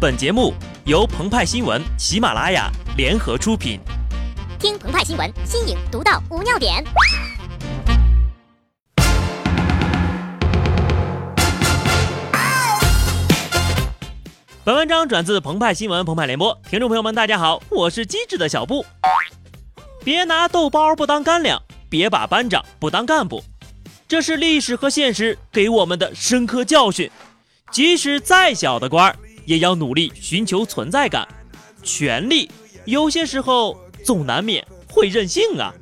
本节目由澎湃新闻、喜马拉雅联合出品。听澎湃新闻，新颖独到，无尿点。本文章转自澎湃新闻、澎湃联播，听众朋友们，大家好，我是机智的小布。别拿豆包不当干粮，别把班长不当干部，这是历史和现实给我们的深刻教训。即使再小的官儿。也要努力寻求存在感，权力有些时候总难免会任性啊。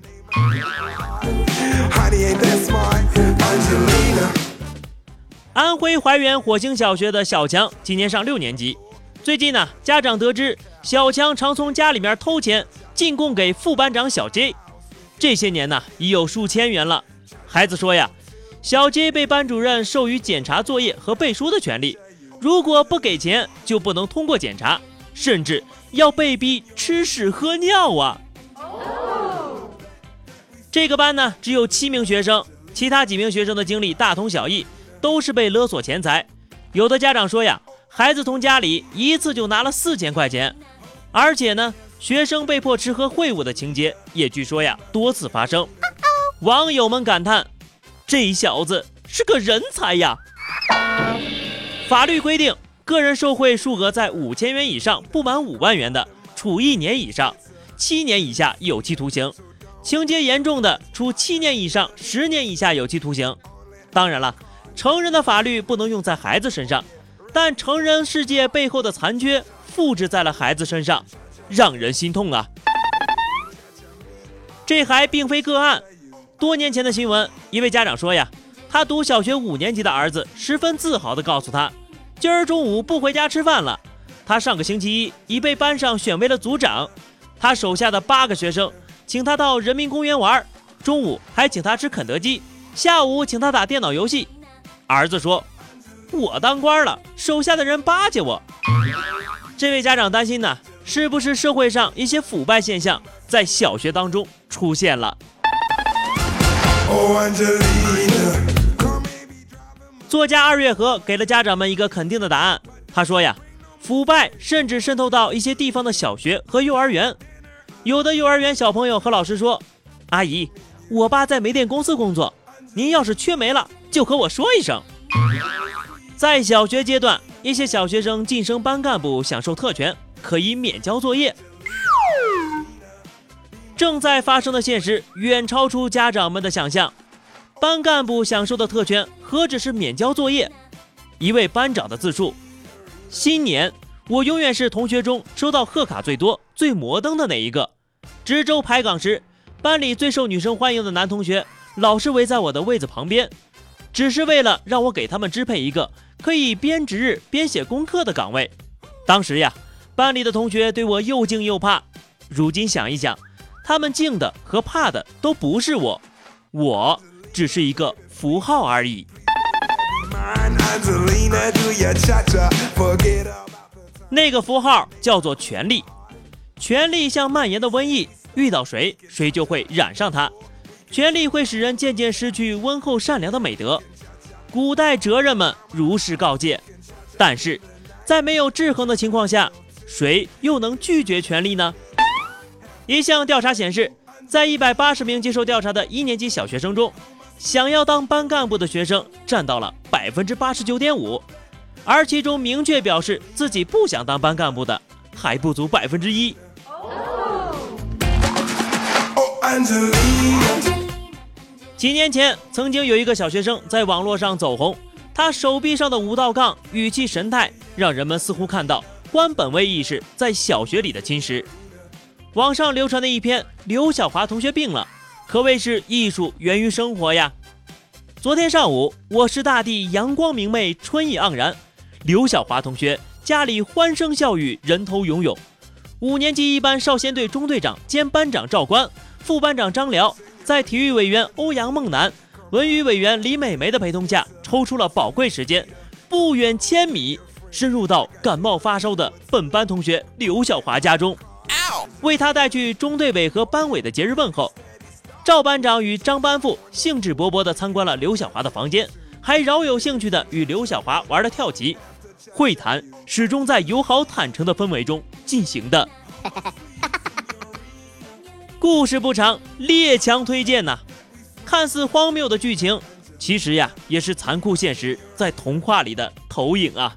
安徽怀远火星小学的小强今年上六年级，最近呢，家长得知小强常从家里面偷钱进贡给副班长小 J，这些年呢已有数千元了。孩子说呀，小 J 被班主任授予检查作业和背书的权利。如果不给钱，就不能通过检查，甚至要被逼吃屎喝尿啊！这个班呢，只有七名学生，其他几名学生的经历大同小异，都是被勒索钱财。有的家长说呀，孩子从家里一次就拿了四千块钱，而且呢，学生被迫吃喝会务的情节也据说呀多次发生。网友们感叹：这小子是个人才呀！法律规定，个人受贿数额在五千元以上不满五万元的，处一年以上七年以下有期徒刑；情节严重的，处七年以上十年以下有期徒刑。当然了，成人的法律不能用在孩子身上，但成人世界背后的残缺复制在了孩子身上，让人心痛啊！这还并非个案，多年前的新闻，一位家长说呀。他读小学五年级的儿子十分自豪地告诉他：“今儿中午不回家吃饭了。”他上个星期一已被班上选为了组长，他手下的八个学生请他到人民公园玩，中午还请他吃肯德基，下午请他打电脑游戏。儿子说：“我当官了，手下的人巴结我。”这位家长担心呢，是不是社会上一些腐败现象在小学当中出现了？作家二月河给了家长们一个肯定的答案。他说呀，腐败甚至渗透到一些地方的小学和幼儿园。有的幼儿园小朋友和老师说：“阿姨，我爸在煤电公司工作，您要是缺煤了，就和我说一声。”在小学阶段，一些小学生晋升班干部享受特权，可以免交作业。正在发生的现实远超出家长们的想象。班干部享受的特权何止是免交作业？一位班长的自述：新年我永远是同学中收到贺卡最多、最摩登的那一个。值周排岗时，班里最受女生欢迎的男同学老是围在我的位子旁边，只是为了让我给他们支配一个可以边值日边写功课的岗位。当时呀，班里的同学对我又敬又怕。如今想一想，他们敬的和怕的都不是我，我。只是一个符号而已。那个符号叫做权力，权力像蔓延的瘟疫，遇到谁，谁就会染上它。权力会使人渐渐失去温厚善良的美德。古代哲人们如是告诫。但是，在没有制衡的情况下，谁又能拒绝权力呢？一项调查显示，在一百八十名接受调查的一年级小学生中，想要当班干部的学生占到了百分之八十九点五，而其中明确表示自己不想当班干部的还不足百分之一。几年前，曾经有一个小学生在网络上走红，他手臂上的五道杠、语气神态，让人们似乎看到官本位意识在小学里的侵蚀。网上流传的一篇刘晓华同学病了。可谓是艺术源于生活呀！昨天上午，我市大地阳光明媚，春意盎然。刘小华同学家里欢声笑语，人头涌涌。五年级一班少先队中队长兼班长赵官、副班长张辽，在体育委员欧阳梦楠、文娱委员李美梅的陪同下，抽出了宝贵时间，不远千米，深入到感冒发烧的本班同学刘小华家中，为他带去中队委和班委的节日问候。赵班长与张班副兴致勃勃地参观了刘小华的房间，还饶有兴趣地与刘小华玩了跳棋。会谈始终在友好坦诚的氛围中进行的。故事不长，列强推荐呐。看似荒谬的剧情，其实呀也是残酷现实在童话里的投影啊。